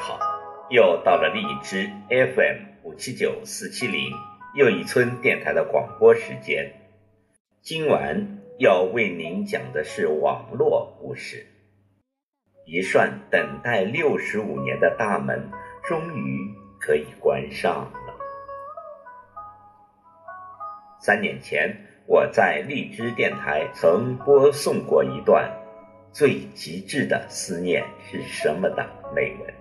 好又到了荔枝 FM 五七九四七零又一村电台的广播时间。今晚要为您讲的是网络故事。一扇等待六十五年的大门，终于可以关上了。三年前，我在荔枝电台曾播送过一段《最极致的思念是什么》的美文。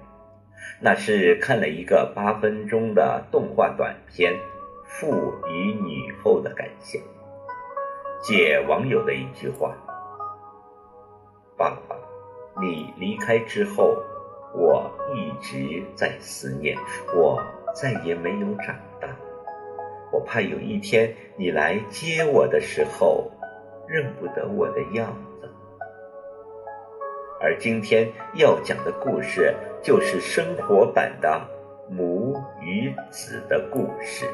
那是看了一个八分钟的动画短片《父与女后的感想》，借网友的一句话：“爸爸，你离开之后，我一直在思念，我再也没有长大。我怕有一天你来接我的时候，认不得我的样子。”而今天要讲的故事。就是生活版的母与子的故事。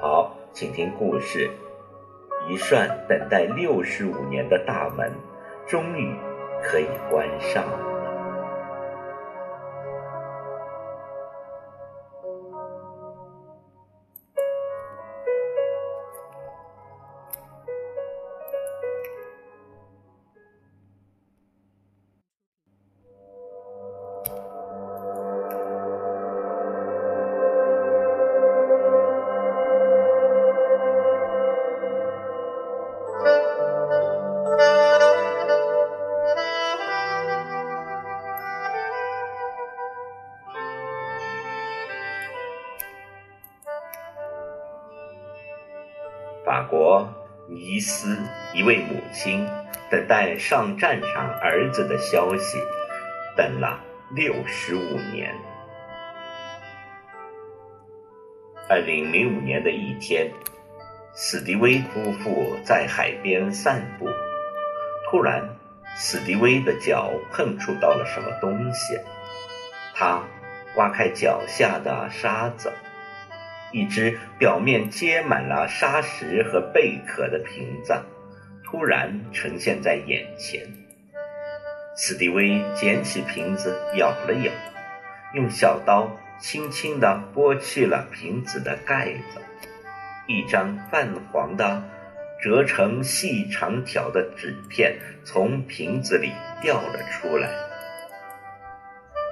好，请听故事：一扇等待六十五年的大门，终于可以关上了。尼斯一位母亲等待上战场儿子的消息，等了六十五年。二零零五年的一天，史迪威夫妇在海边散步，突然，史迪威的脚碰触到了什么东西，他挖开脚下的沙子。一只表面结满了沙石和贝壳的瓶子，突然呈现在眼前。史蒂威捡起瓶子，咬了咬，用小刀轻轻地剥去了瓶子的盖子。一张泛黄的、折成细长条的纸片从瓶子里掉了出来。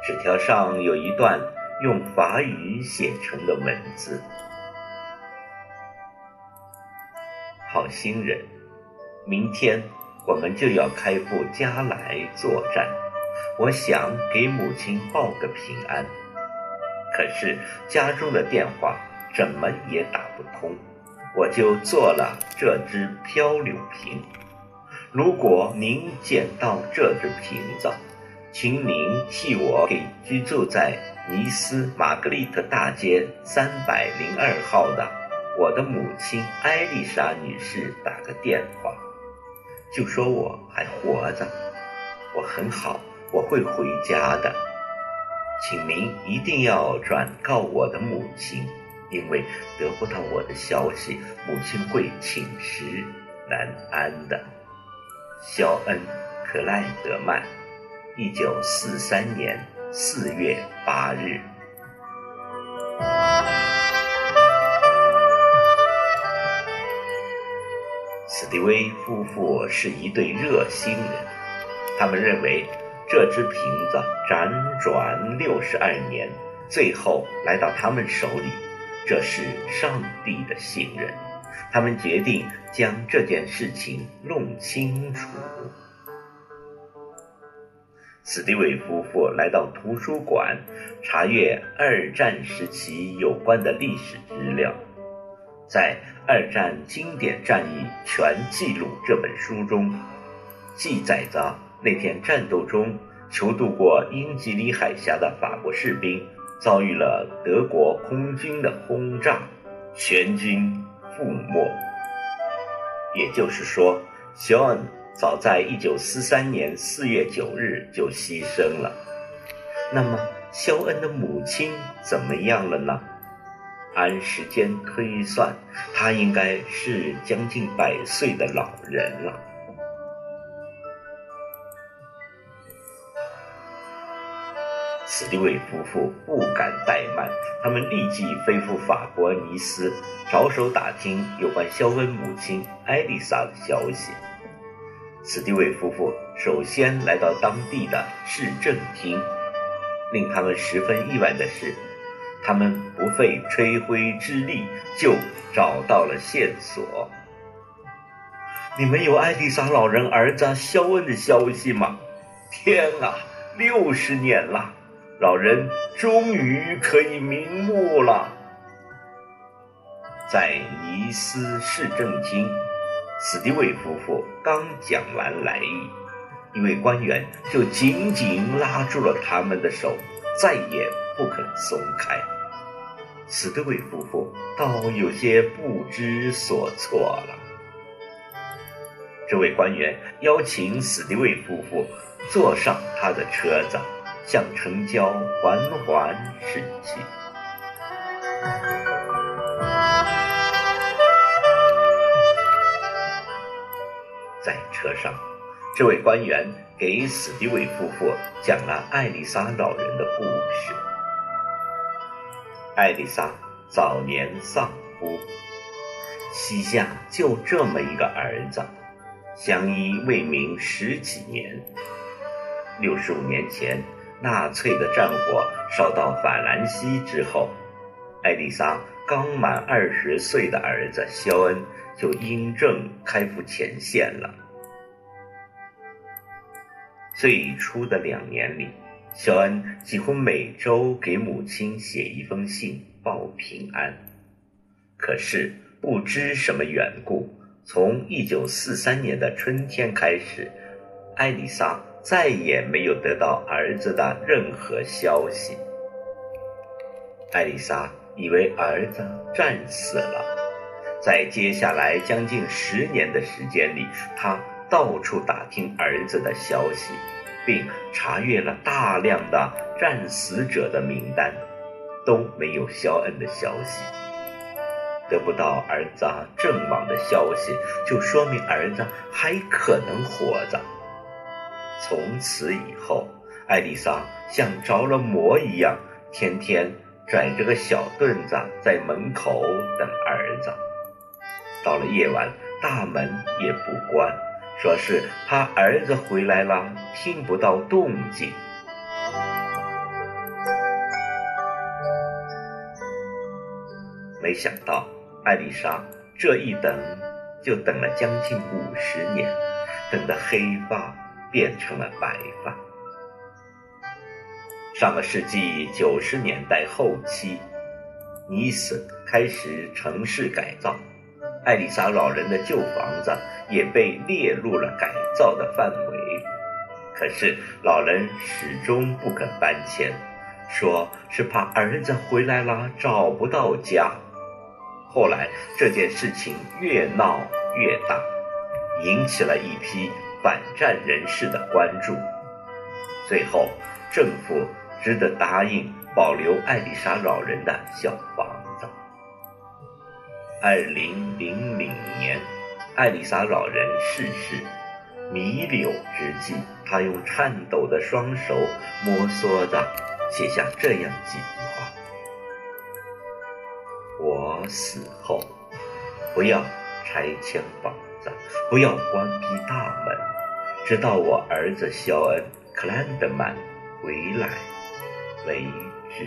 纸条上有一段。用法语写成的文字。好心人，明天我们就要开赴加来作战，我想给母亲报个平安。可是家中的电话怎么也打不通，我就做了这只漂流瓶。如果您捡到这只瓶子，请您替我给居住在。尼斯玛格丽特大街三百零二号的我的母亲艾丽莎女士打个电话，就说我还活着，我很好，我会回家的，请您一定要转告我的母亲，因为得不到我的消息，母亲会寝食难安的。肖恩·克莱德曼，一九四三年。四月八日，史蒂威夫妇是一对热心人。他们认为这只瓶子辗转六十二年，最后来到他们手里，这是上帝的信任。他们决定将这件事情弄清楚。史蒂威夫妇来到图书馆，查阅二战时期有关的历史资料。在《二战经典战役全记录》这本书中，记载着那天战斗中求渡过英吉利海峡的法国士兵遭遇了德国空军的轰炸，全军覆没。也就是说，肖恩。早在一九四三年四月九日就牺牲了。那么，肖恩的母亲怎么样了呢？按时间推算，她应该是将近百岁的老人了。史蒂维夫妇不敢怠慢，他们立即飞赴法国尼斯，着手打听有关肖恩母亲艾丽莎的消息。史蒂维夫妇首先来到当地的市政厅，令他们十分意外的是，他们不费吹灰之力就找到了线索。你们有艾丽莎老人儿子肖恩的消息吗？天啊，六十年了！老人终于可以瞑目了。在尼斯市政厅，史蒂维夫妇刚讲完来意，一位官员就紧紧拉住了他们的手，再也不肯松开。史蒂维夫妇倒有些不知所措了。这位官员邀请史蒂维夫妇坐上他的车子。向城郊缓缓驶去。在车上，这位官员给史蒂维夫妇讲了艾丽莎老人的故事。艾丽莎早年丧夫，膝下就这么一个儿子，相依为命十几年。六十五年前。纳粹的战火烧到法兰西之后，艾丽莎刚满二十岁的儿子肖恩就因症开赴前线了。最初的两年里，肖恩几乎每周给母亲写一封信报平安。可是不知什么缘故，从一九四三年的春天开始，艾丽莎。再也没有得到儿子的任何消息。艾丽莎以为儿子战死了，在接下来将近十年的时间里，他到处打听儿子的消息，并查阅了大量的战死者的名单，都没有肖恩的消息。得不到儿子阵亡的消息，就说明儿子还可能活着。从此以后，艾丽莎像着了魔一样，天天拽着个小凳子在门口等儿子。到了夜晚，大门也不关，说是怕儿子回来了听不到动静。没想到，艾丽莎这一等就等了将近五十年，等得黑发。变成了白发。上个世纪九十年代后期，尼斯开始城市改造，艾丽莎老人的旧房子也被列入了改造的范围。可是老人始终不肯搬迁，说是怕儿子回来了找不到家。后来这件事情越闹越大，引起了一批。反战人士的关注，最后政府只得答应保留艾丽莎老人的小房子。二零零零年，艾丽莎老人逝世，弥留之际，他用颤抖的双手摸索着，写下这样几句话：“我死后，不要拆迁房子。”不要关闭大门，直到我儿子肖恩·克兰德曼回来为止。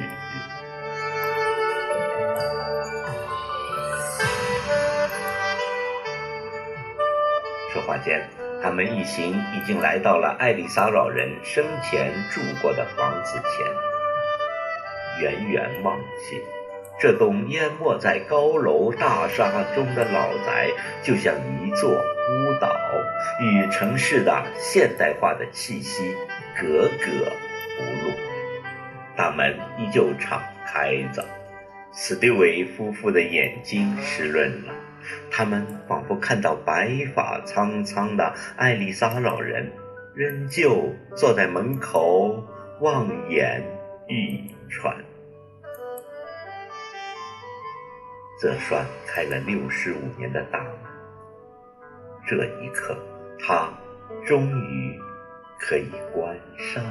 说话间，他们一行已经来到了艾丽莎老人生前住过的房子前，远远望去。这栋淹没在高楼大厦中的老宅，就像一座孤岛，与城市的现代化的气息格格不入。大门依旧敞开着，史蒂维夫妇的眼睛湿润了，他们仿佛看到白发苍苍的艾丽莎老人，仍旧坐在门口望眼欲穿。这扇开了六十五年的大门，这一刻，它终于可以关上。